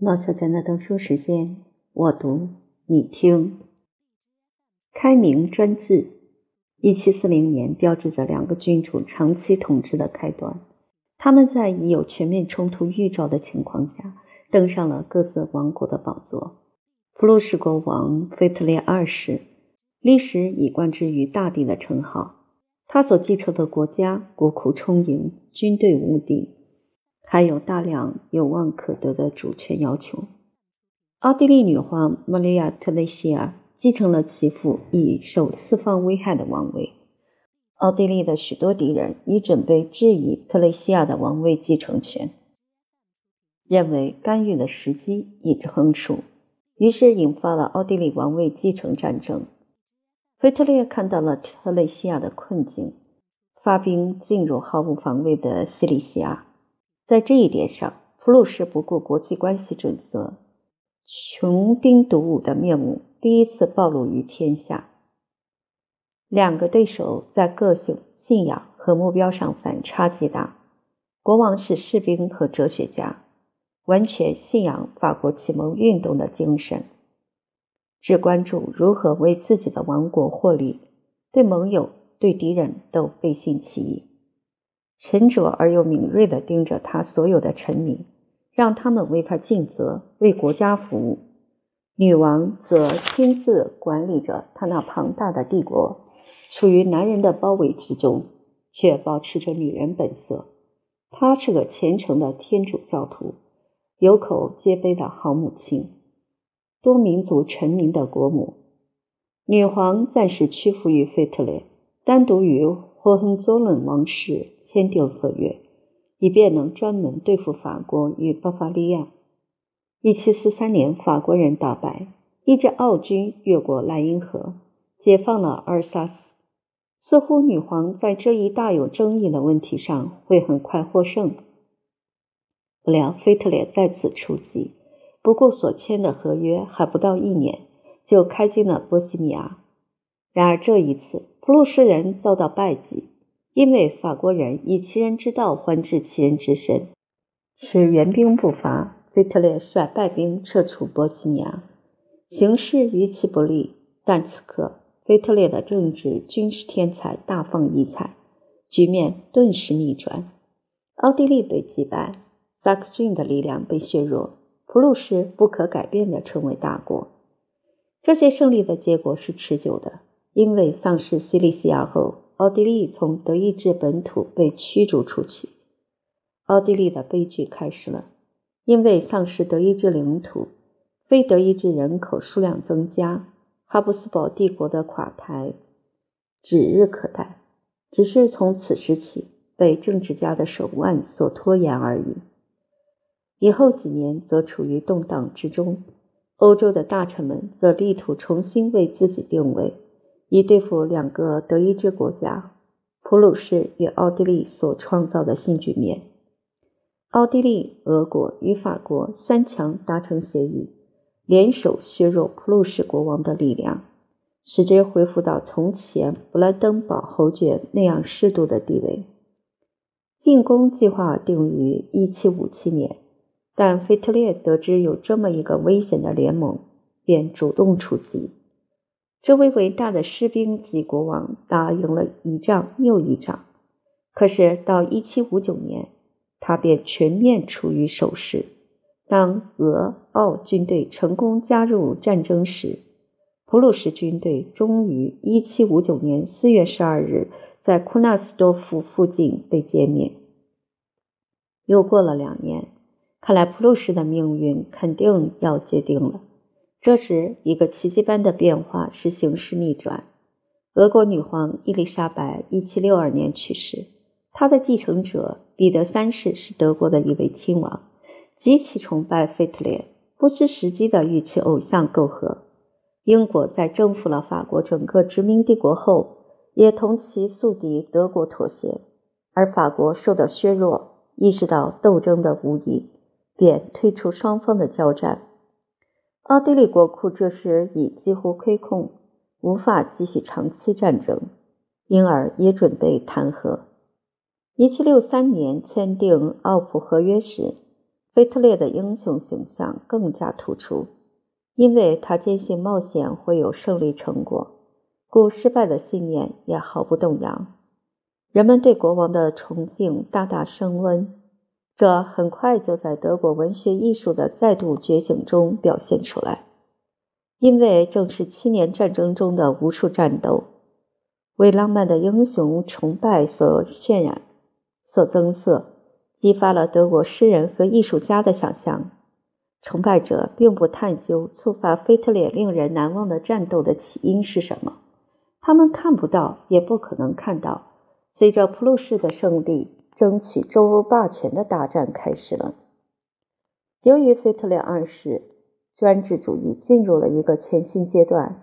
老小姐的读书时间，我读你听。开明专制，一七四零年标志着两个君主长期统治的开端。他们在已有全面冲突预兆的情况下，登上了各自王国的宝座。普鲁士国王腓特烈二世，历史已冠之于大帝的称号。他所继承的国家国库充盈，军队无敌。还有大量有望可得的主权要求。奥地利女皇玛利亚·特蕾西亚继承了其父已受四方危害的王位。奥地利的许多敌人已准备质疑特蕾西亚的王位继承权，认为干预的时机已成熟，于是引发了奥地利王位继承战争。腓特烈看到了特蕾西亚的困境，发兵进入毫无防卫的西里西亚。在这一点上，普鲁士不顾国际关系准则，穷兵黩武的面目第一次暴露于天下。两个对手在个性、信仰和目标上反差极大。国王是士兵和哲学家，完全信仰法国启蒙运动的精神，只关注如何为自己的王国获利，对盟友、对敌人都背信弃义。沉着而又敏锐地盯着他所有的臣民，让他们为他尽责，为国家服务。女王则亲自管理着他那庞大的帝国，处于男人的包围之中，却保持着女人本色。她是个虔诚的天主教徒，有口皆碑的好母亲，多民族臣民的国母。女皇暂时屈服于腓特烈，单独与霍亨佐伦王室。签订合约，以便能专门对付法国与巴伐利亚。一七四三年，法国人大败，一支奥军越过莱茵河，解放了阿尔萨斯。似乎女皇在这一大有争议的问题上会很快获胜。不料，腓特烈再次出击，不顾所签的合约还不到一年，就开进了波西米亚。然而这一次，普鲁士人遭到败绩。因为法国人以其人之道还治其人之身，使援兵不发，腓特烈率败兵撤出波西米亚，形势于其不利。但此刻，腓特烈的政治军事天才大放异彩，局面顿时逆转。奥地利被击败，萨克逊的力量被削弱，普鲁士不可改变的成为大国。这些胜利的结果是持久的，因为丧失西里西亚后。奥地利从德意志本土被驱逐出去，奥地利的悲剧开始了。因为丧失德意志领土，非德意志人口数量增加，哈布斯堡帝国的垮台指日可待，只是从此时起被政治家的手腕所拖延而已。以后几年则处于动荡之中，欧洲的大臣们则力图重新为自己定位。以对付两个德意志国家普鲁士与奥地利所创造的新局面。奥地利、俄国与法国三强达成协议，联手削弱普鲁士国王的力量，使之恢复到从前勃兰登堡侯爵那样适度的地位。进攻计划定于1757年，但腓特烈得知有这么一个危险的联盟，便主动出击。这位伟大的士兵及国王打赢了一仗又一仗，可是到1759年，他便全面处于守势。当俄奥军队成功加入战争时，普鲁士军队终于1759年4月12日在库纳斯多夫附近被歼灭。又过了两年，看来普鲁士的命运肯定要决定了。这时，一个奇迹般的变化使形势逆转。俄国女皇伊丽莎白1762年去世，她的继承者彼得三世是德国的一位亲王，极其崇拜腓特烈，不失时机的与其偶像媾和。英国在征服了法国整个殖民帝国后，也同其宿敌德国妥协，而法国受到削弱，意识到斗争的无益，便退出双方的交战。奥地利国库这时已几乎亏空，无法继续长期战争，因而也准备谈和。1763年签订奥普合约时，腓特烈的英雄形象更加突出，因为他坚信冒险会有胜利成果，故失败的信念也毫不动摇。人们对国王的崇敬大大升温，这很快就在德国文学艺术的再度觉醒中表现出来。因为正是七年战争中的无数战斗，为浪漫的英雄崇拜所渲染、所增色。激发了德国诗人和艺术家的想象。崇拜者并不探究触发腓特烈令人难忘的战斗的起因是什么，他们看不到，也不可能看到。随着普鲁士的胜利，争取周欧霸权的大战开始了。由于腓特烈二世专制主义进入了一个全新阶段，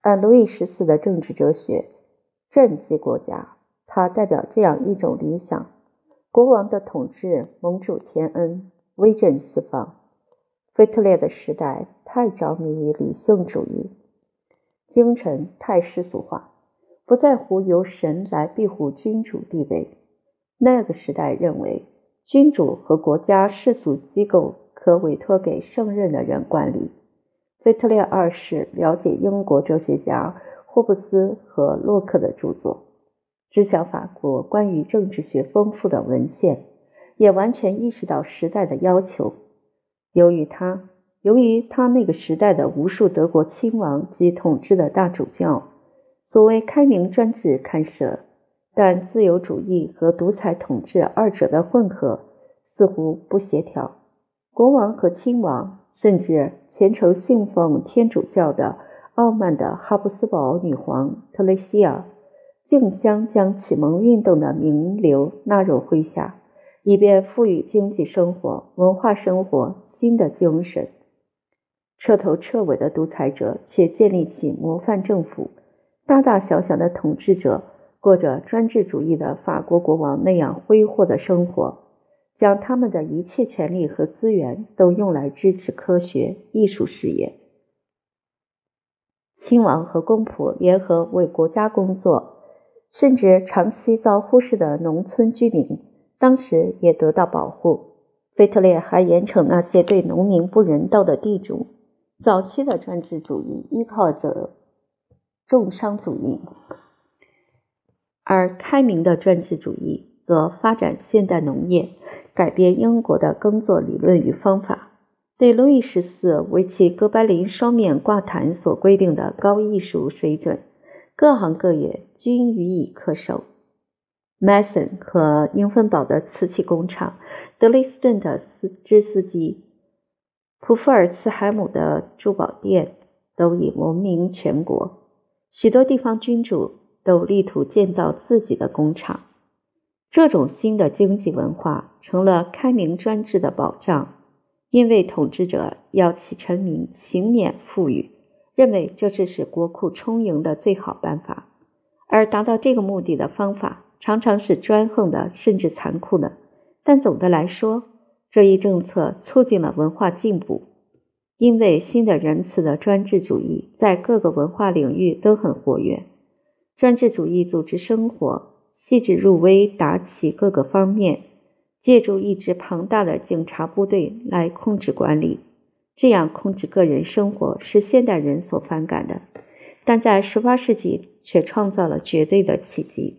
按路易十四的政治哲学，政绩国家，他代表这样一种理想。国王的统治蒙主天恩，威震四方。腓特烈的时代太着迷于理性主义，精神太世俗化，不在乎由神来庇护君主地位。那个时代认为，君主和国家世俗机构可委托给胜任的人管理。腓特烈二世了解英国哲学家霍布斯和洛克的著作。知晓法国关于政治学丰富的文献，也完全意识到时代的要求。由于他，由于他那个时代的无数德国亲王及统治的大主教，所谓开明专制开设，但自由主义和独裁统治二者的混合似乎不协调。国王和亲王，甚至虔诚信奉天主教的傲慢的哈布斯堡女皇特蕾西娅。竞相将启蒙运动的名流纳入麾下，以便赋予经济生活、文化生活新的精神。彻头彻尾的独裁者却建立起模范政府，大大小小的统治者过着专制主义的法国国王那样挥霍的生活，将他们的一切权利和资源都用来支持科学、艺术事业。亲王和公仆联合为国家工作。甚至长期遭忽视的农村居民，当时也得到保护。腓特烈还严惩那些对农民不人道的地主。早期的专制主义依靠着重商主义，而开明的专制主义则发展现代农业，改变英国的耕作理论与方法。对路易十四为其哥白林双面挂毯所规定的高艺术水准。各行各业均予以恪守。Mason 和英芬堡的瓷器工厂，德累斯顿的丝织丝机，普夫尔茨海姆的珠宝店，都已闻名全国。许多地方君主都力图建造自己的工厂。这种新的经济文化成了开明专制的保障，因为统治者要其臣民勤勉富裕。认为这是使国库充盈的最好办法，而达到这个目的的方法常常是专横的，甚至残酷的。但总的来说，这一政策促进了文化进步，因为新的仁慈的专制主义在各个文化领域都很活跃。专制主义组织生活，细致入微，打起各个方面，借助一支庞大的警察部队来控制管理。这样控制个人生活是现代人所反感的，但在18世纪却创造了绝对的奇迹。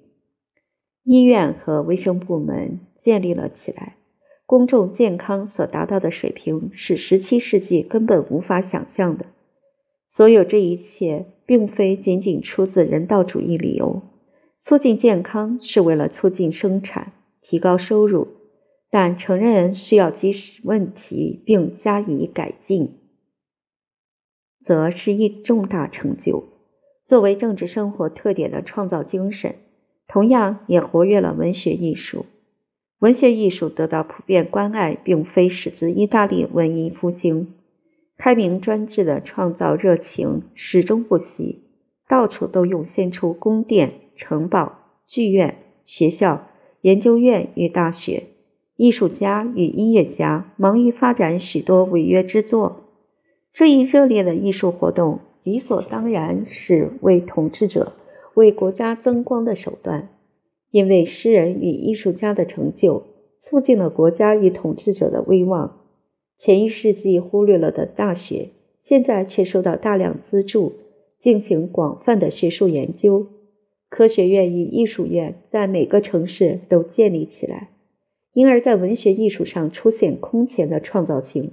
医院和卫生部门建立了起来，公众健康所达到的水平是17世纪根本无法想象的。所有这一切并非仅仅出自人道主义理由，促进健康是为了促进生产、提高收入。但承认需要及时问题并加以改进，则是一重大成就。作为政治生活特点的创造精神，同样也活跃了文学艺术。文学艺术得到普遍关爱，并非始自意大利文艺复兴。开明专制的创造热情始终不息，到处都涌现出宫殿、城堡、剧院、学校、研究院与大学。艺术家与音乐家忙于发展许多违约之作。这一热烈的艺术活动理所当然是为统治者、为国家增光的手段，因为诗人与艺术家的成就促进了国家与统治者的威望。前一世纪忽略了的大学，现在却受到大量资助，进行广泛的学术研究。科学院与艺术院在每个城市都建立起来，因而，在文学艺术上出现空前的创造性。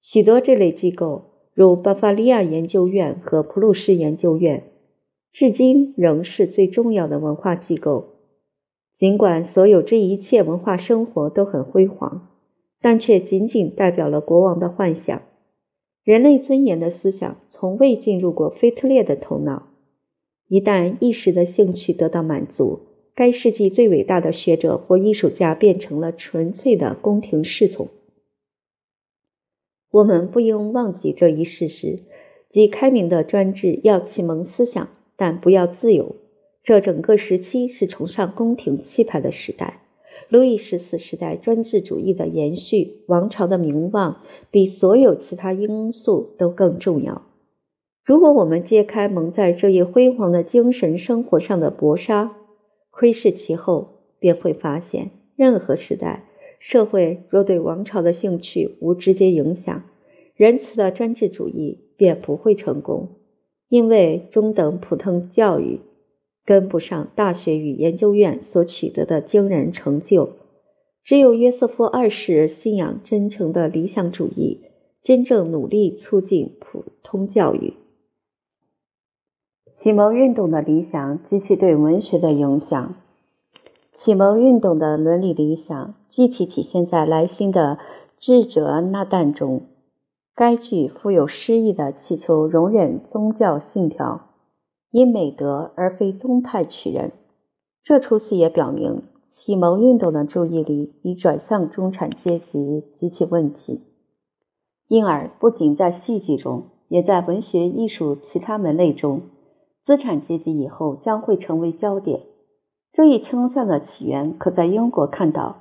许多这类机构，如巴伐利亚研究院和普鲁士研究院，至今仍是最重要的文化机构。尽管所有这一切文化生活都很辉煌，但却仅仅代表了国王的幻想。人类尊严的思想从未进入过腓特烈的头脑。一旦一时的兴趣得到满足，该世纪最伟大的学者或艺术家变成了纯粹的宫廷侍从。我们不应忘记这一事实：即开明的专制要启蒙思想，但不要自由。这整个时期是崇尚宫廷气派的时代。路易十四时代专制主义的延续，王朝的名望比所有其他因素都更重要。如果我们揭开蒙在这一辉煌的精神生活上的薄纱，窥视其后，便会发现，任何时代社会若对王朝的兴趣无直接影响，仁慈的专制主义便不会成功，因为中等普通教育。跟不上大学与研究院所取得的惊人成就，只有约瑟夫二世信仰真诚的理想主义，真正努力促进普通教育。启蒙运动的理想及其对文学的影响。启蒙运动的伦理理想具体体现在莱辛的《智者纳旦》中，该剧富有诗意的祈求容忍宗教信条。因美德而非宗派取人，这出戏也表明启蒙运动的注意力已转向中产阶级及其问题，因而不仅在戏剧中，也在文学艺术其他门类中，资产阶级以后将会成为焦点。这一倾向的起源可在英国看到，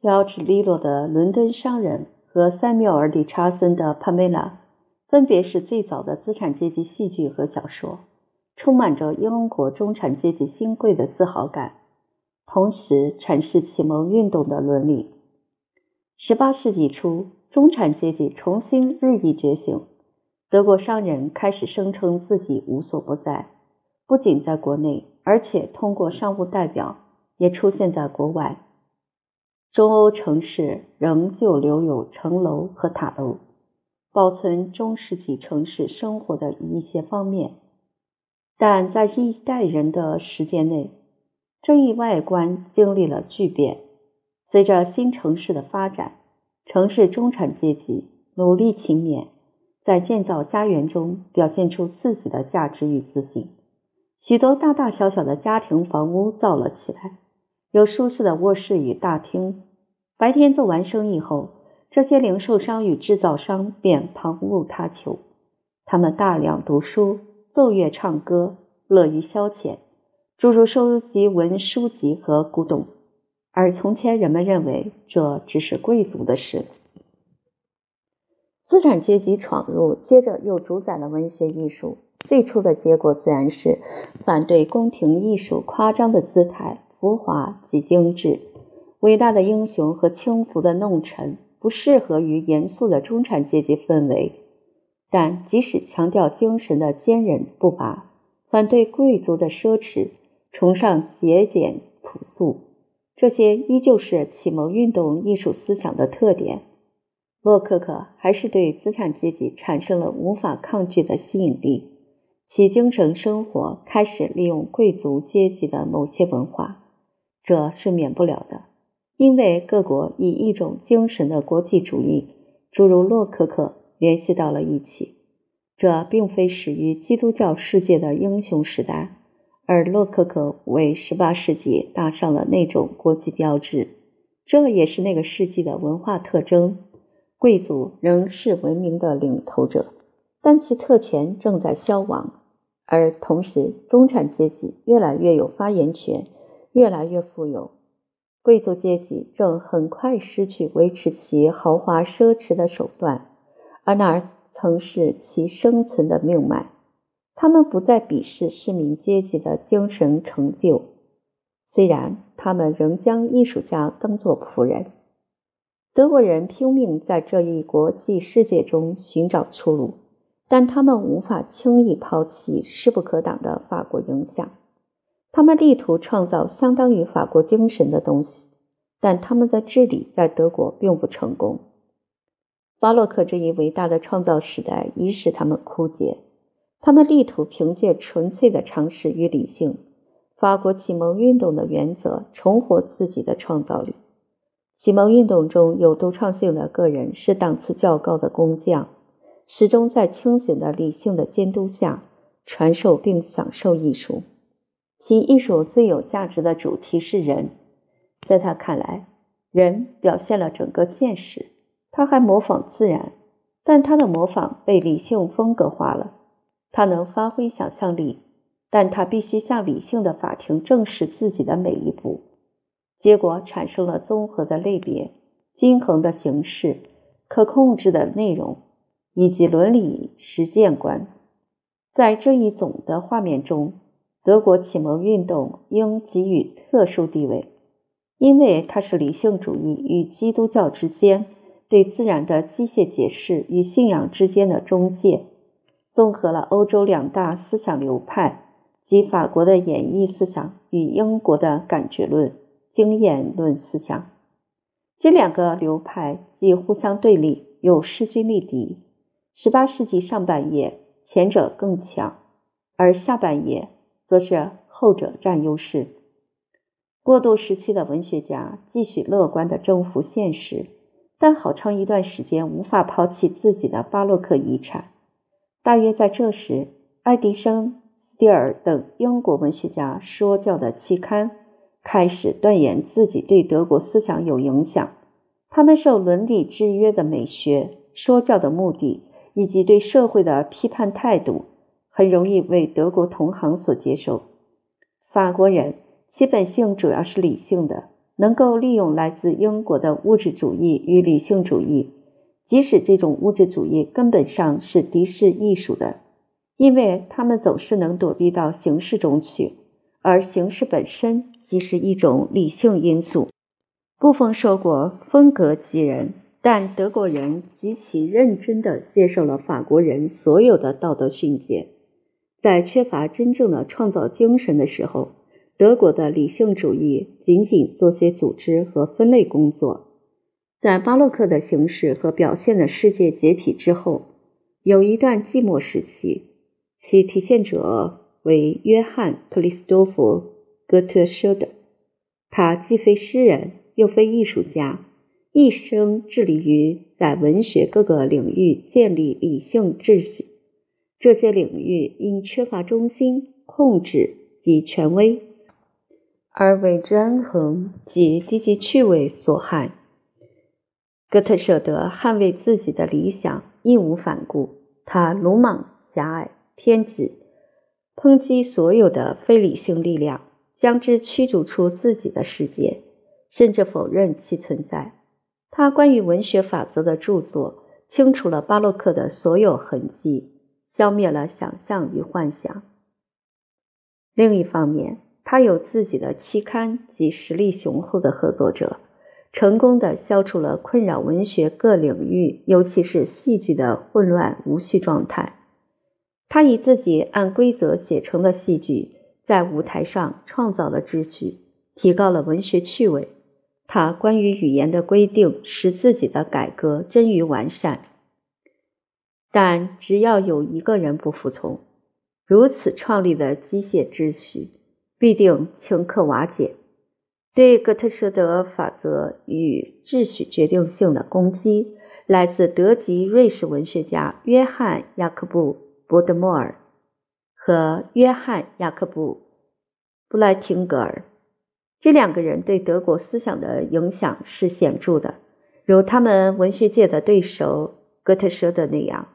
乔治·利落的《伦敦商人》和塞缪尔·理查森的《帕梅拉》。分别是最早的资产阶级戏剧和小说，充满着英国中产阶级新贵的自豪感，同时阐释启蒙运动的伦理。十八世纪初，中产阶级重新日益觉醒，德国商人开始声称自己无所不在，不仅在国内，而且通过商务代表也出现在国外。中欧城市仍旧留有城楼和塔楼。保存中世纪城市生活的一些方面，但在一代人的时间内，这一外观经历了巨变。随着新城市的发展，城市中产阶级努力勤勉，在建造家园中表现出自己的价值与自信。许多大大小小的家庭房屋造了起来，有舒适的卧室与大厅。白天做完生意后。这些零售商与制造商便旁骛他求，他们大量读书、奏乐、唱歌，乐于消遣，诸如收集文书籍和古董。而从前人们认为这只是贵族的事。资产阶级闯入，接着又主宰了文学艺术。最初的结果自然是反对宫廷艺术夸张的姿态、浮华及精致，伟大的英雄和轻浮的弄臣。不适合于严肃的中产阶级氛围，但即使强调精神的坚韧不拔，反对贵族的奢侈，崇尚节俭朴素，这些依旧是启蒙运动艺术思想的特点。洛可可还是对资产阶级产生了无法抗拒的吸引力，其精神生活开始利用贵族阶级的某些文化，这是免不了的。因为各国以一种精神的国际主义，诸如洛可可联系到了一起。这并非始于基督教世界的英雄时代，而洛可可为十八世纪打上了那种国际标志。这也是那个世纪的文化特征。贵族仍是文明的领头者，但其特权正在消亡，而同时中产阶级越来越有发言权，越来越富有。贵族阶级正很快失去维持其豪华奢侈的手段，而那儿曾是其生存的命脉。他们不再鄙视市民阶级的精神成就，虽然他们仍将艺术家当作仆人。德国人拼命在这一国际世界中寻找出路，但他们无法轻易抛弃势不可挡的法国影响。他们力图创造相当于法国精神的东西，但他们的治理在德国并不成功。巴洛克这一伟大的创造时代已使他们枯竭。他们力图凭借纯粹的常识与理性，法国启蒙运动的原则，重活自己的创造力。启蒙运动中有独创性的个人是档次较高的工匠，始终在清醒的理性的监督下传授并享受艺术。其艺术最有价值的主题是人，在他看来，人表现了整个现实。他还模仿自然，但他的模仿被理性风格化了。他能发挥想象力，但他必须向理性的法庭证实自己的每一步。结果产生了综合的类别、均衡的形式、可控制的内容以及伦理实践观。在这一总的画面中，德国启蒙运动应给予特殊地位，因为它是理性主义与基督教之间对自然的机械解释与信仰之间的中介。综合了欧洲两大思想流派，即法国的演绎思想与英国的感觉论、经验论思想。这两个流派既互相对立，又势均力敌。十八世纪上半叶，前者更强，而下半叶则是后者占优势。过渡时期的文学家继续乐观的征服现实，但好长一段时间无法抛弃自己的巴洛克遗产。大约在这时，爱迪生、斯蒂尔等英国文学家说教的期刊开始断言自己对德国思想有影响。他们受伦理制约的美学、说教的目的以及对社会的批判态度，很容易为德国同行所接受。法国人其本性主要是理性的，能够利用来自英国的物质主义与理性主义。即使这种物质主义根本上是敌视艺术的，因为他们总是能躲避到形式中去，而形式本身即是一种理性因素。部分说过风格激人，但德国人极其认真地接受了法国人所有的道德训诫。在缺乏真正的创造精神的时候，德国的理性主义仅仅做些组织和分类工作。在巴洛克的形式和表现的世界解体之后，有一段寂寞时期，其体现者为约翰·克里斯多夫·哥特舍德。他既非诗人，又非艺术家，一生致力于在文学各个领域建立理性秩序。这些领域因缺乏中心、控制及权威，而为之恩恒及低级趣味所害。哥特舍德捍卫自己的理想，义无反顾。他鲁莽、狭隘、偏执，抨击所有的非理性力量，将之驱逐出自己的世界，甚至否认其存在。他关于文学法则的著作，清除了巴洛克的所有痕迹，消灭了想象与幻想。另一方面，他有自己的期刊及实力雄厚的合作者。成功的消除了困扰文学各领域，尤其是戏剧的混乱无序状态。他以自己按规则写成的戏剧，在舞台上创造了秩序，提高了文学趣味。他关于语言的规定，使自己的改革臻于完善。但只要有一个人不服从，如此创立的机械秩序，必定顷刻瓦解。对哥特舍德法则与秩序决定性的攻击，来自德籍瑞士文学家约翰·雅克布·伯德莫尔和约翰·雅克布·布莱廷格尔。这两个人对德国思想的影响是显著的，如他们文学界的对手哥特舍德那样。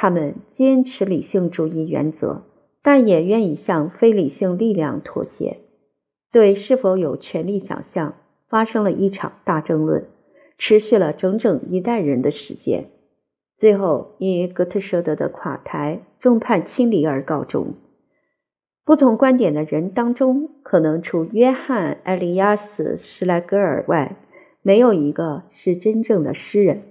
他们坚持理性主义原则，但也愿意向非理性力量妥协。对是否有权利想象，发生了一场大争论，持续了整整一代人的时间，最后以哥特舍德的垮台、众叛亲离而告终。不同观点的人当中，可能除约翰·埃利亚斯·施莱格尔外，没有一个是真正的诗人。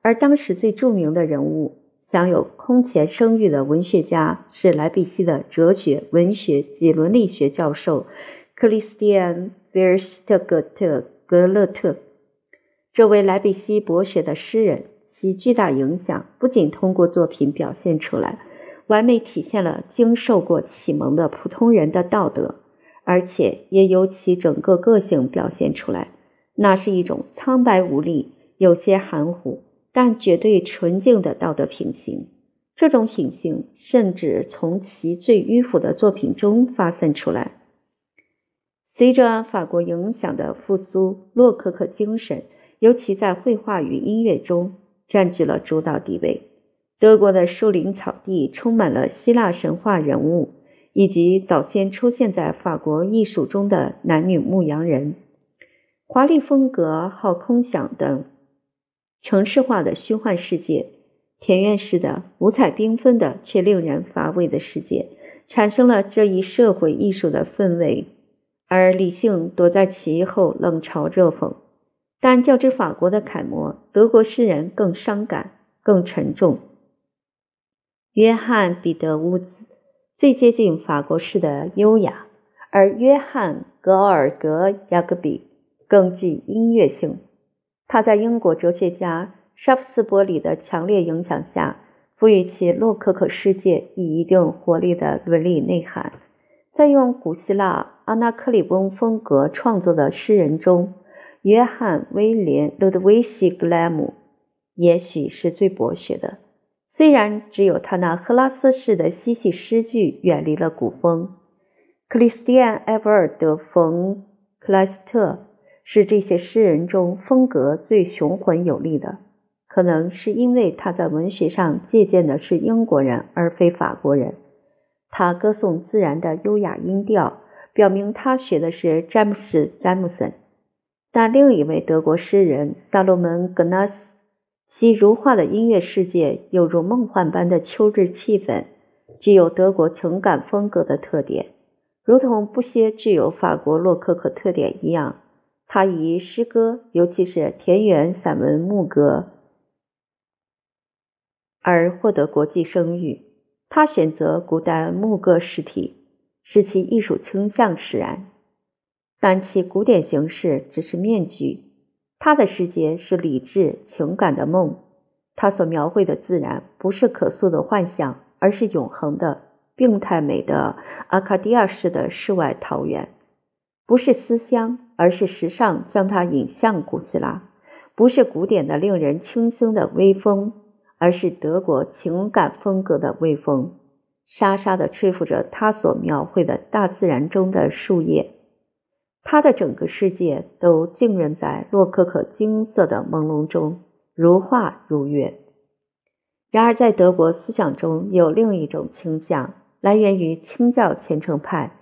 而当时最著名的人物，享有空前声誉的文学家，是莱比锡的哲学、文学及伦理学教授克里斯蒂安·维尔斯特格特格勒特。这位莱比锡博学的诗人，其巨大影响不仅通过作品表现出来，完美体现了经受过启蒙的普通人的道德，而且也由其整个个性表现出来。那是一种苍白无力、有些含糊，但绝对纯净的道德品行。这种品性甚至从其最迂腐的作品中发散出来。随着法国影响的复苏，洛可可精神。尤其在绘画与音乐中占据了主导地位。德国的树林草地充满了希腊神话人物，以及早先出现在法国艺术中的男女牧羊人。华丽风格、好空想等城市化的虚幻世界，田园式的五彩缤纷的却令人乏味的世界，产生了这一社会艺术的氛围，而理性躲在其后冷嘲热讽。但较之法国的楷模，德国诗人更伤感、更沉重。约翰·彼得乌兹最接近法国式的优雅，而约翰·格尔格雅各比更具音乐性。他在英国哲学家沙夫斯伯里的强烈影响下，赋予其洛可可世界以一定活力的伦理内涵。在用古希腊阿纳克里翁风格创作的诗人中，约翰·威廉·路德维希·格莱姆也许是最博学的，虽然只有他那赫拉斯式的嬉戏诗句远离了古风。克里斯蒂安·埃弗尔德·冯·克莱斯特是这些诗人中风格最雄浑有力的，可能是因为他在文学上借鉴的是英国人而非法国人。他歌颂自然的优雅音调，表明他学的是詹姆斯·詹姆森。但另一位德国诗人萨洛门·格纳斯，其如画的音乐世界犹如梦幻般的秋日气氛，具有德国情感风格的特点，如同布歇具有法国洛可可特点一样。他以诗歌，尤其是田园散文牧歌，而获得国际声誉。他选择古代牧歌诗体，使其艺术倾向使然。但其古典形式只是面具，他的世界是理智情感的梦。他所描绘的自然不是可塑的幻象，而是永恒的、病态美的阿卡迪亚式的世外桃源；不是思乡，而是时尚将它引向古希腊；不是古典的令人清新的微风，而是德国情感风格的微风，沙沙地吹拂着他所描绘的大自然中的树叶。他的整个世界都浸润在洛可可金色的朦胧中，如画如月。然而，在德国思想中有另一种倾向，来源于清教虔诚派，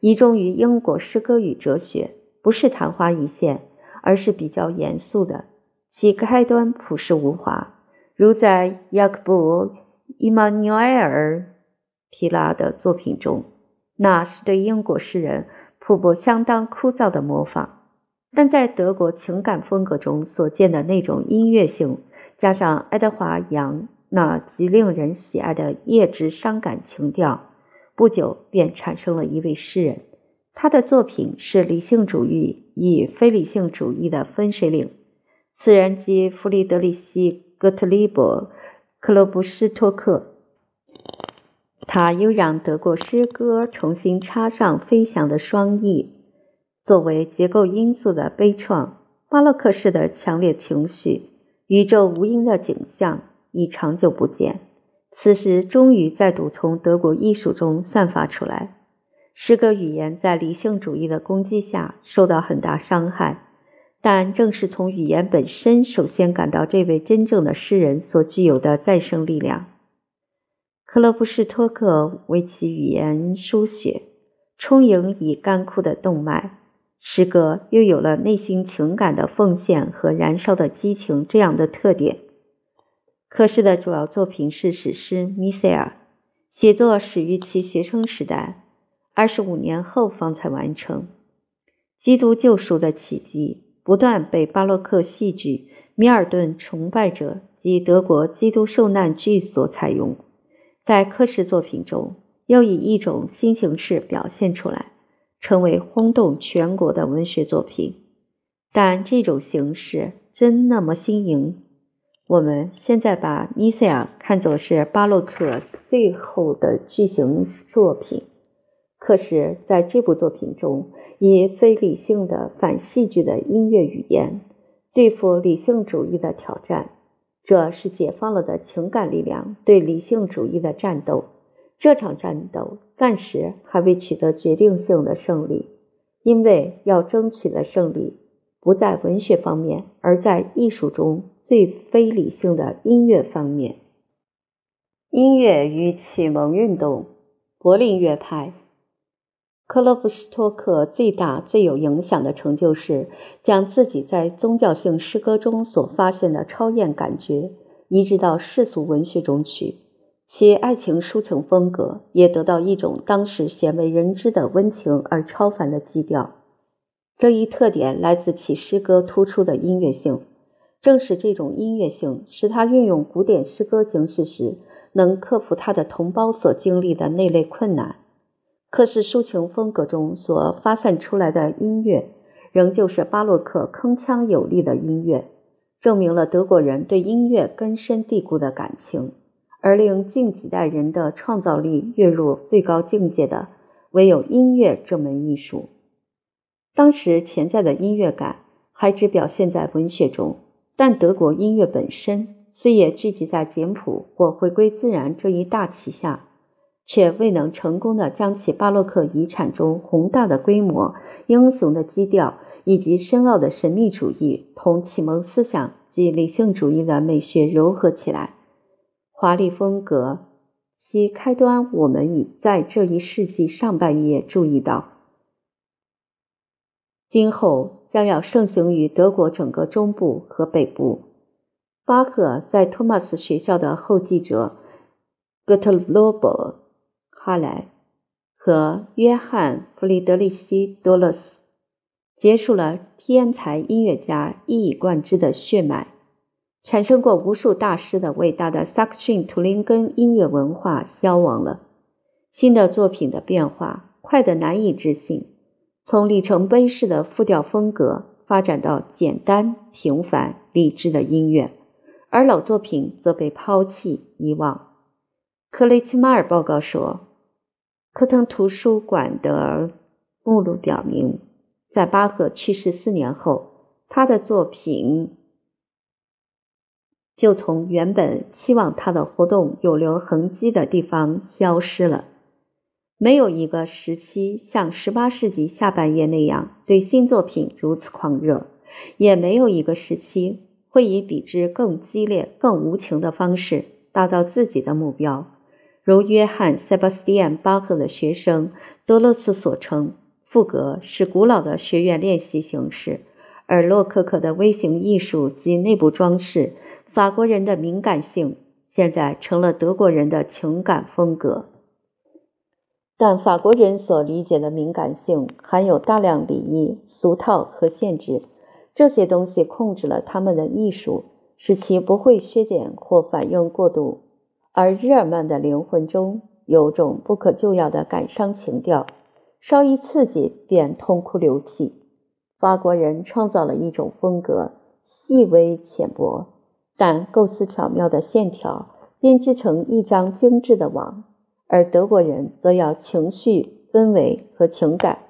集中于英国诗歌与哲学，不是昙花一现，而是比较严肃的。其开端朴实无华，如在雅各布·伊曼纽埃尔·皮拉的作品中，那是对英国诗人。瀑布相当枯燥的模仿，但在德国情感风格中所见的那种音乐性，加上爱德华·杨那极令人喜爱的叶之伤感情调，不久便产生了一位诗人。他的作品是理性主义与非理性主义的分水岭。此人即弗里德里希·哥特利伯·克罗布施托克。他又让德国诗歌重新插上飞翔的双翼，作为结构因素的悲怆，巴洛克式的强烈情绪，宇宙无垠的景象已长久不见，此时终于再度从德国艺术中散发出来。诗歌语言在理性主义的攻击下受到很大伤害，但正是从语言本身首先感到这位真正的诗人所具有的再生力量。克洛布施托克为其语言书写，充盈以干枯的动脉，诗歌又有了内心情感的奉献和燃烧的激情这样的特点。科氏的主要作品是史诗《米塞尔》，写作始于其学生时代，二十五年后方才完成。基督救赎的奇迹不断被巴洛克戏剧米尔顿崇拜者及德国基督受难剧所采用，在科什作品中又以一种新形式表现出来，成为轰动全国的文学作品。但这种形式真那么新颖？我们现在把《米塞亚》看作是巴洛克最后的巨型作品。可是，在这部作品中，以非理性的反戏剧的音乐语言对付理性主义的挑战，这是解放了的情感力量对理性主义的战斗。这场战斗暂时还未取得决定性的胜利，因为要争取的胜利不在文学方面，而在艺术中最非理性的音乐方面。音乐与启蒙运动，柏林乐派。克洛夫斯托克最大、最有影响的成就是将自己在宗教性诗歌中所发现的超验感觉移植到世俗文学中去，其爱情抒情风格也得到一种当时鲜为人知的温情而超凡的基调。这一特点来自其诗歌突出的音乐性，正是这种音乐性使他运用古典诗歌形式时能克服他的同胞所经历的那类困难。可是，抒情风格中所发散出来的音乐，仍旧是巴洛克铿锵有力的音乐，证明了德国人对音乐根深蒂固的感情。而令近几代人的创造力跃入最高境界的，唯有音乐这门艺术。当时潜在的音乐感还只表现在文学中，但德国音乐本身虽也聚集在简朴或回归自然这一大旗下。却未能成功的将其巴洛克遗产中宏大的规模、英雄的基调以及深奥的神秘主义同启蒙思想及理性主义的美学糅合起来。华丽风格其开端，我们已在这一世纪上半叶注意到，今后将要盛行于德国整个中部和北部。巴赫在托马斯学校的后继者格特罗伯。哈莱和约翰·弗里德里希·多勒斯结束了天才音乐家一以贯之的血脉，产生过无数大师的伟大的萨克逊图林根音乐文化消亡了。新的作品的变化快得难以置信，从里程碑式的复调风格发展到简单、平凡、理智的音乐，而老作品则被抛弃遗忘。克雷奇马尔报告说。科滕图书馆的目录表明，在巴赫去世四年后，他的作品就从原本期望他的活动有留痕迹的地方消失了。没有一个时期像十八世纪下半叶那样对新作品如此狂热，也没有一个时期会以比之更激烈、更无情的方式达到自己的目标。如约翰·塞巴斯蒂安·巴赫的学生多勒斯所称，赋格是古老的学院练习形式，而洛可可的微型艺术及内部装饰，法国人的敏感性，现在成了德国人的情感风格。但法国人所理解的敏感性含有大量礼仪、俗套和限制，这些东西控制了他们的艺术，使其不会削减或反应过度。而日耳曼的灵魂中有种不可救药的感伤情调，稍一刺激便痛哭流涕。法国人创造了一种风格，细微浅薄，但构思巧妙的线条编织成一张精致的网；而德国人则要情绪、氛围和情感。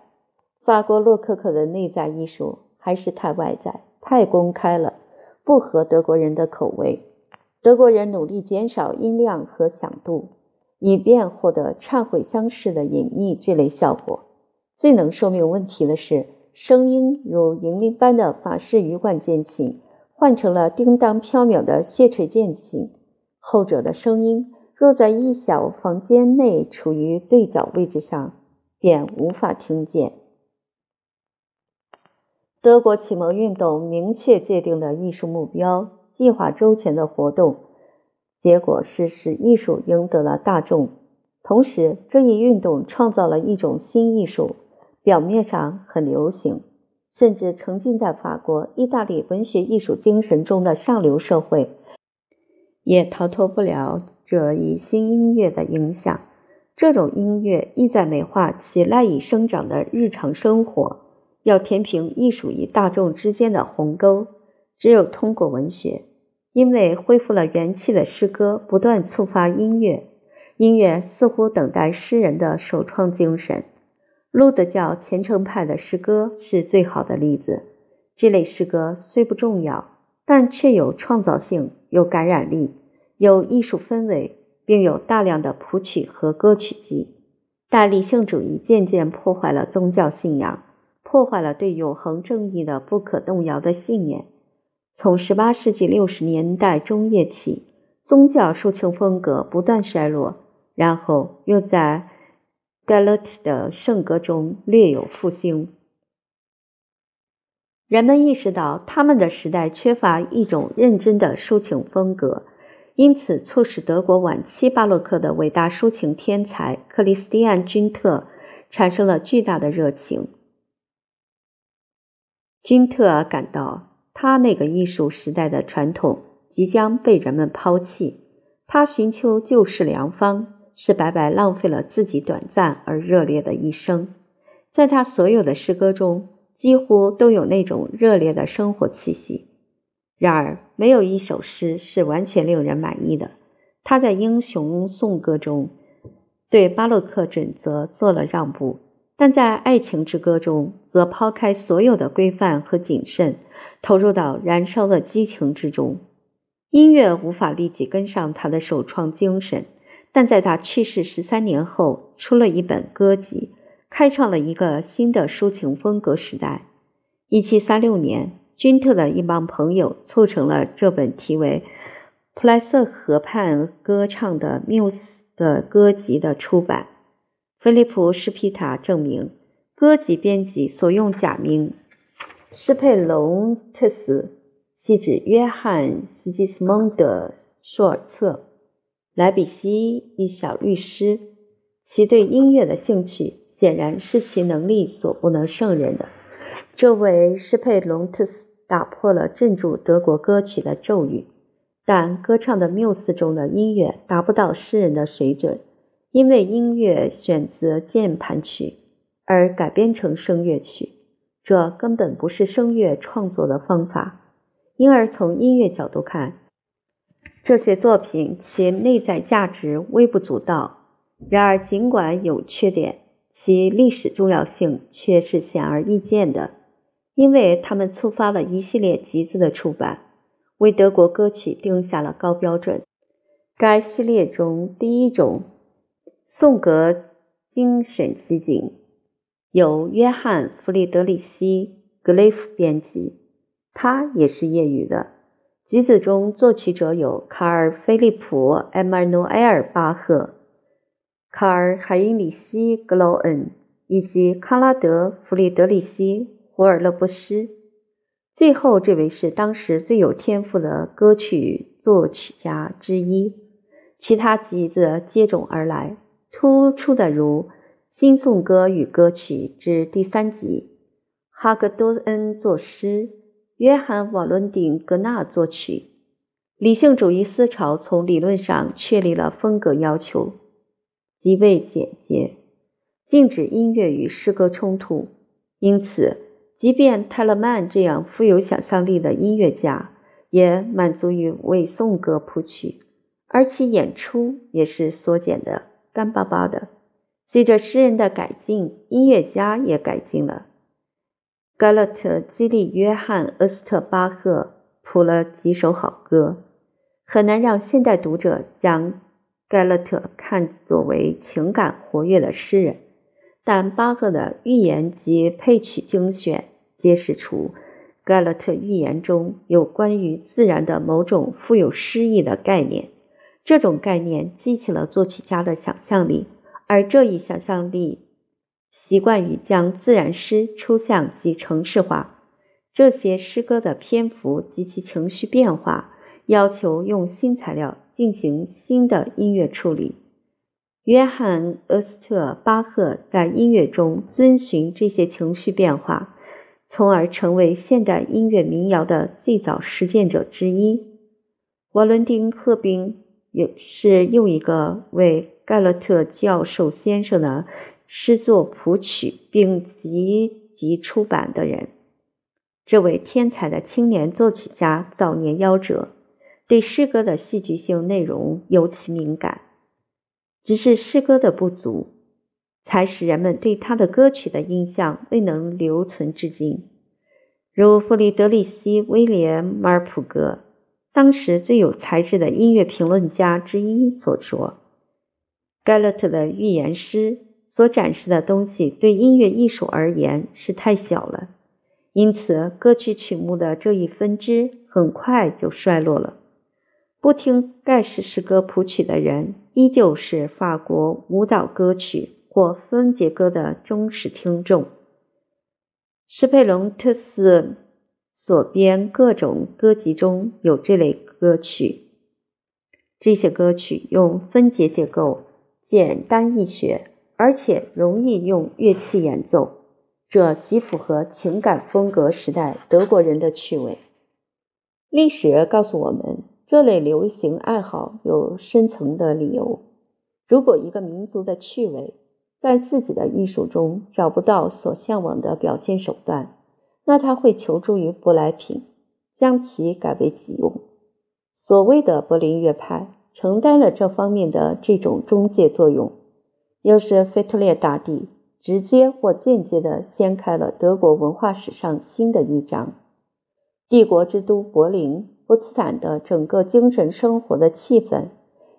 法国洛可可的内在艺术还是太外在、太公开了，不合德国人的口味。德国人努力减少音量和响度，以便获得忏悔相似的隐秘这类效果。最能说明问题的是，声音如银铃般的法式羽管键琴换成了叮当飘渺的谢垂键琴。后者的声音若在一小房间内处于对角位置上，便无法听见。德国启蒙运动明确界定的艺术目标。计划周全的活动，结果是使艺术赢得了大众。同时，这一运动创造了一种新艺术，表面上很流行，甚至沉浸在法国、意大利文学艺术精神中的上流社会，也逃脱不了这一新音乐的影响。这种音乐意在美化其赖以生长的日常生活，要填平艺术与大众之间的鸿沟，只有通过文学。因为恢复了元气的诗歌不断触发音乐，音乐似乎等待诗人的首创精神。路德教虔诚派的诗歌是最好的例子。这类诗歌虽不重要，但却有创造性、有感染力、有艺术氛围，并有大量的谱曲和歌曲集。但理性主义渐渐破坏了宗教信仰，破坏了对永恒正义的不可动摇的信念。从18世纪60年代中叶起，宗教抒情风格不断衰落，然后又在 Galot 的圣歌中略有复兴。人们意识到他们的时代缺乏一种认真的抒情风格，因此促使德国晚期巴洛克的伟大抒情天才克里斯蒂安·君特产生了巨大的热情。君特感到。他那个艺术时代的传统即将被人们抛弃，他寻求救世良方，是白白浪费了自己短暂而热烈的一生。在他所有的诗歌中，几乎都有那种热烈的生活气息。然而，没有一首诗是完全令人满意的。他在英雄颂歌中对巴洛克准则做了让步。但在爱情之歌中，则抛开所有的规范和谨慎，投入到燃烧的激情之中。音乐无法立即跟上他的首创精神，但在他去世十三年后，出了一本歌集，开创了一个新的抒情风格时代。一七三六年，君特的一帮朋友促成了这本题为《普莱瑟河畔歌唱》的缪斯的歌集的出版。菲利普·施皮塔证明，歌集编辑所用假名施佩隆特斯，系指约翰·斯基斯蒙德·舒尔策。莱比锡一小律师，其对音乐的兴趣显然是其能力所不能胜任的。这位施佩隆特斯打破了镇住德国歌曲的咒语，但歌唱的缪斯中的音乐达不到诗人的水准。因为音乐选择键盘曲而改编成声乐曲，这根本不是声乐创作的方法。因而从音乐角度看，这些作品其内在价值微不足道。然而，尽管有缺点，其历史重要性却是显而易见的，因为他们触发了一系列集子的出版，为德国歌曲定下了高标准。该系列中第一种。颂格精神集锦由约翰·弗里德里希·格雷夫编辑，他也是业余的。集子中作曲者有卡尔·菲利普·埃马努埃尔·巴赫、卡尔·海因里希·格劳恩以及康拉德·弗里德里希·胡尔勒布斯。最后这位是当时最有天赋的歌曲作曲家之一。其他集子接踵而来。突出的如《新颂歌与歌曲》之第三集，哈格多恩作诗，约翰瓦伦丁格纳作曲。理性主义思潮从理论上确立了风格要求，极为简洁，禁止音乐与诗歌冲突。因此，即便泰勒曼这样富有想象力的音乐家，也满足于为颂歌谱曲，而其演出也是缩减的。干巴巴的。随着诗人的改进，音乐家也改进了。盖勒特激励约翰·厄斯特巴赫谱了几首好歌。很难让现代读者将盖勒特看作为情感活跃的诗人，但巴赫的寓言及配曲精选揭示出盖勒特寓言中有关于自然的某种富有诗意的概念。这种概念激起了作曲家的想象力，而这一想象力习惯于将自然诗抽象及程式化。这些诗歌的篇幅及其情绪变化，要求用新材料进行新的音乐处理。约翰·厄斯特巴赫在音乐中遵循这些情绪变化，从而成为现代音乐民谣的最早实践者之一。瓦伦丁·赫宾也是又一个为盖勒特教授先生的诗作谱曲并集集出版的人。这位天才的青年作曲家早年夭折，对诗歌的戏剧性内容尤其敏感。只是诗歌的不足，才使人们对他的歌曲的印象未能留存至今。如弗里德里希·威廉·马尔普格，当时最有才智的音乐评论家之一所说：“盖勒特的预言诗所展示的东西，对音乐艺术而言是太小了。”因此，歌曲曲目的这一分支很快就衰落了。不听盖世诗歌谱曲的人，依旧是法国舞蹈歌曲或分节歌的忠实听众。施佩隆特斯所编各种歌集中有这类歌曲。这些歌曲用分节结构，简单易学，而且容易用乐器演奏。这极符合情感风格时代德国人的趣味。历史告诉我们，这类流行爱好有深层的理由。如果一个民族的趣味在自己的艺术中找不到所向往的表现手段，那他会求助于舶来品，将其改为己用。所谓的柏林乐派承担了这方面的这种中介作用，又是腓特烈大帝。直接或间接地掀开了德国文化史上新的一章。帝国之都柏林，波茨坦的整个精神生活的气氛，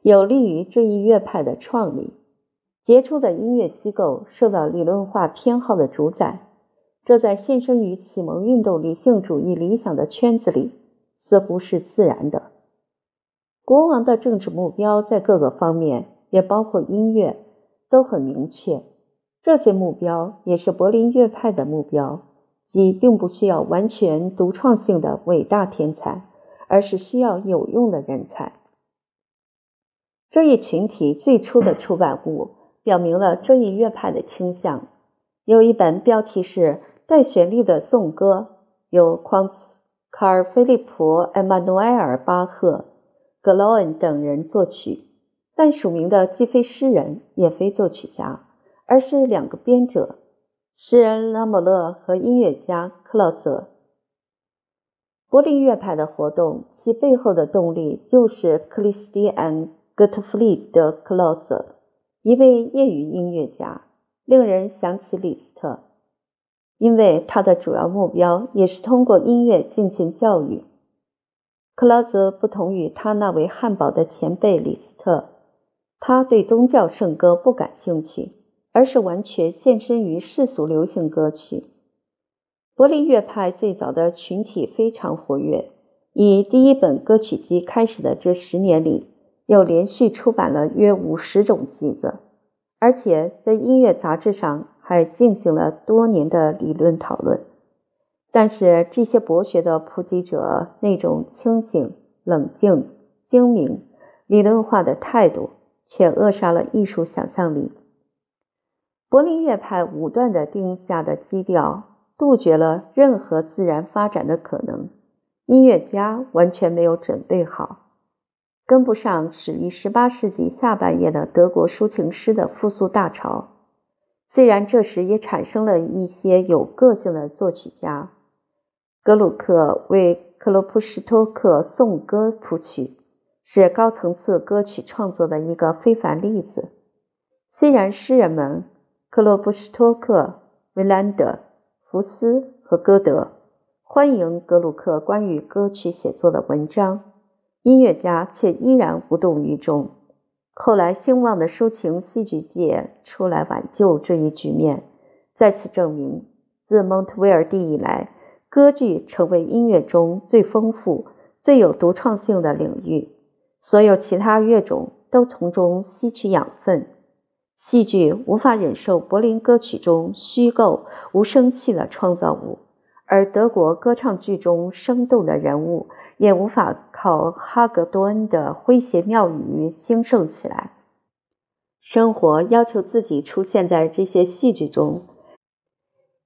有利于这一乐派的创立。杰出的音乐机构受到理论化偏好的主宰，这在献身于启蒙运动理性主义理想的圈子里，似乎是自然的。国王的政治目标在各个方面，也包括音乐，都很明确。这些目标也是柏林乐派的目标，即并不需要完全独创性的伟大天才，而是需要有用的人才。这一群体最初的出版物表明了这一乐派的倾向。有一本标题是带旋律的颂歌，由匡茨、卡尔·菲利普·埃马努埃尔·巴赫、格劳恩等人作曲，但署名的既非诗人，也非作曲家。而是两个编者，诗人拉姆勒和音乐家克劳泽。柏林乐派的活动，其背后的动力就是克里斯蒂安·戈特弗里德·克劳泽，一位业余音乐家，令人想起李斯特，因为他的主要目标也是通过音乐进行教育。克劳泽不同于他那位汉堡的前辈李斯特，他对宗教圣歌不感兴趣。而是完全献身于世俗流行歌曲。柏林乐派最早的群体非常活跃，以第一本歌曲集开始的这十年里，又连续出版了约五十种集子，而且在音乐杂志上还进行了多年的理论讨论。但是这些博学的普及者那种清醒、冷静、精明、理论化的态度，却扼杀了艺术想象力。柏林乐派武断地定下的基调，杜绝了任何自然发展的可能。音乐家完全没有准备好，跟不上始于18世纪下半叶的德国抒情诗的复苏大潮。虽然这时也产生了一些有个性的作曲家，格鲁克为克洛普什托克颂歌谱曲，是高层次歌曲创作的一个非凡例子。虽然诗人们，克洛布什托克、维兰德、福斯和歌德欢迎格鲁克关于歌曲写作的文章，音乐家却依然无动于衷。后来兴旺的抒情戏剧界出来挽救这一局面，再次证明，自蒙特威尔第以来，歌剧成为音乐中最丰富、最有独创性的领域，所有其他乐种都从中吸取养分。戏剧无法忍受柏林歌曲中虚构无生气的创造物，而德国歌唱剧中生动的人物也无法靠哈格多恩的诙谐妙语兴盛起来。生活要求自己出现在这些戏剧中，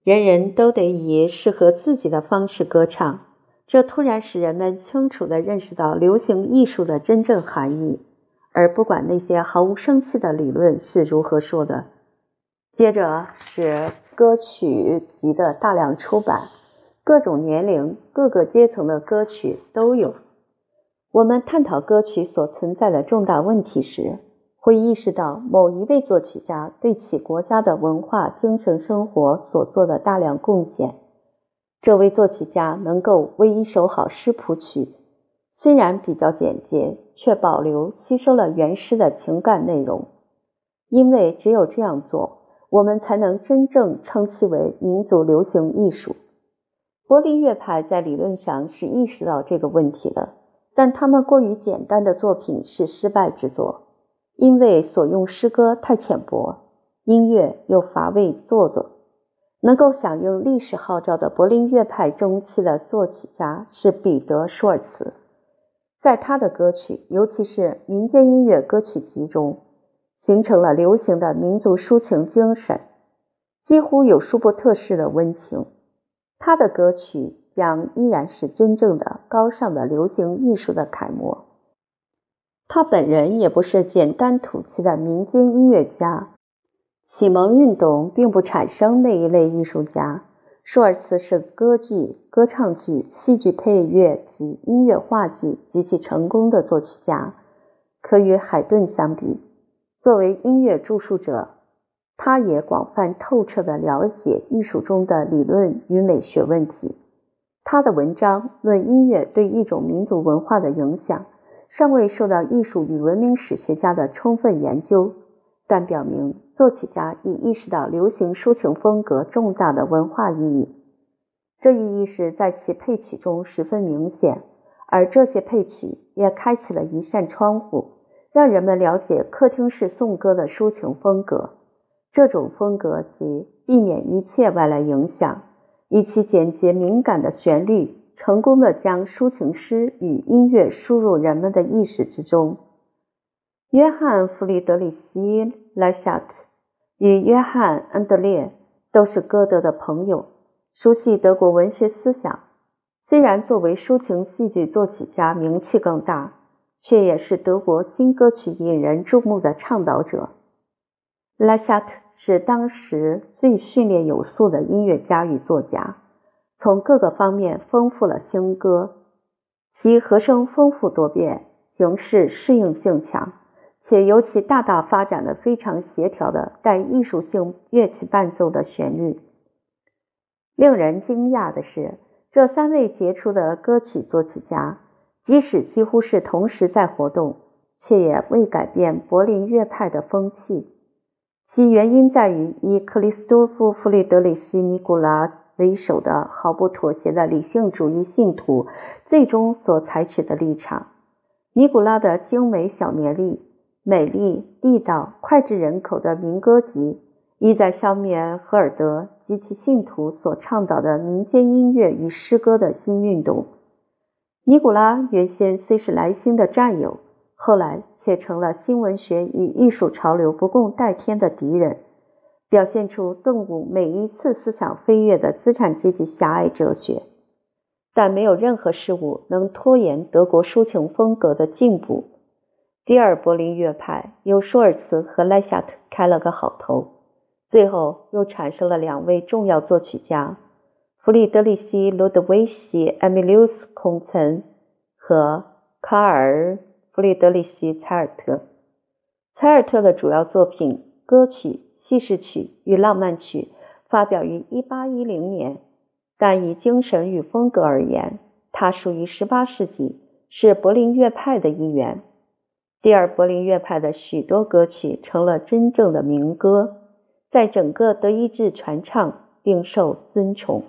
人人都得以适合自己的方式歌唱。这突然使人们清楚地认识到流行艺术的真正含义，而不管那些毫无生气的理论是如何说的。接着是歌曲集的大量出版，各种年龄、各个阶层的歌曲都有。我们探讨歌曲所存在的重大问题时，会意识到某一位作曲家对其国家的文化精神生活所做的大量贡献。这位作曲家能够为一首好诗谱曲，虽然比较简洁，却保留吸收了原诗的情感内容。因为只有这样做，我们才能真正称其为民族流行艺术。柏林乐派在理论上是意识到这个问题的，但他们过于简单的作品是失败之作，因为所用诗歌太浅薄，音乐又乏味做作。能够响应历史号召的柏林乐派中期的作曲家是彼得·舒尔茨，在他的歌曲，尤其是民间音乐歌曲集中，形成了流行的民族抒情精神，几乎有舒伯特式的温情。他的歌曲将依然是真正的高尚的流行艺术的楷模。他本人也不是简单土气的民间音乐家。启蒙运动并不产生那一类艺术家。舒尔茨是歌剧、歌唱剧、戏剧配乐及音乐话剧极其成功的作曲家，可与海顿相比。作为音乐著述者，他也广泛透彻地了解艺术中的理论与美学问题。他的文章论音乐对一种民族文化的影响，尚未受到艺术与文明史学家的充分研究。但表明作曲家已意识到流行抒情风格重大的文化意义，这一意识在其配曲中十分明显，而这些配曲也开启了一扇窗户，让人们了解客厅式颂歌的抒情风格。这种风格即避免一切外来影响，以其简洁敏感的旋律，成功的将抒情诗与音乐输入人们的意识之中。约翰·弗里德里希·莱夏特与约翰·安德烈都是歌德的朋友，熟悉德国文学思想。虽然作为抒情戏剧作曲家名气更大，却也是德国新歌曲引人注目的倡导者。莱夏特是当时最训练有素的音乐家与作家，从各个方面丰富了新歌。其和声丰富多变，形式适应性强。且尤其大大发展了非常协调的带艺术性乐器伴奏的旋律。令人惊讶的是，这三位杰出的歌曲作曲家，即使几乎是同时在活动，却也未改变柏林乐派的风气。其原因在于以克里斯托夫·弗里德里希·尼古拉为首的毫不妥协的理性主义信徒最终所采取的立场。尼古拉的精美小年历。美丽、地道、脍炙人口的民歌集，意在消灭赫尔德及其信徒所倡导的民间音乐与诗歌的新运动。尼古拉原先虽是莱辛的战友，后来却成了新文学与艺术潮流不共戴天的敌人，表现出憎恶每一次思想飞跃的资产阶级狭隘哲学。但没有任何事物能拖延德国抒情风格的进步。第二柏林乐派由舒尔茨和莱夏特开了个好头，最后又产生了两位重要作曲家：弗里德里希·罗德维希·埃米留斯·孔岑和卡尔·弗里德里希·采尔特。采尔特的主要作品歌曲、叙事曲与浪漫曲发表于一八一零年，但以精神与风格而言，它属于十八世纪，是柏林乐派的一员。第二柏林乐派的许多歌曲成了真正的民歌，在整个德意志传唱并受尊崇。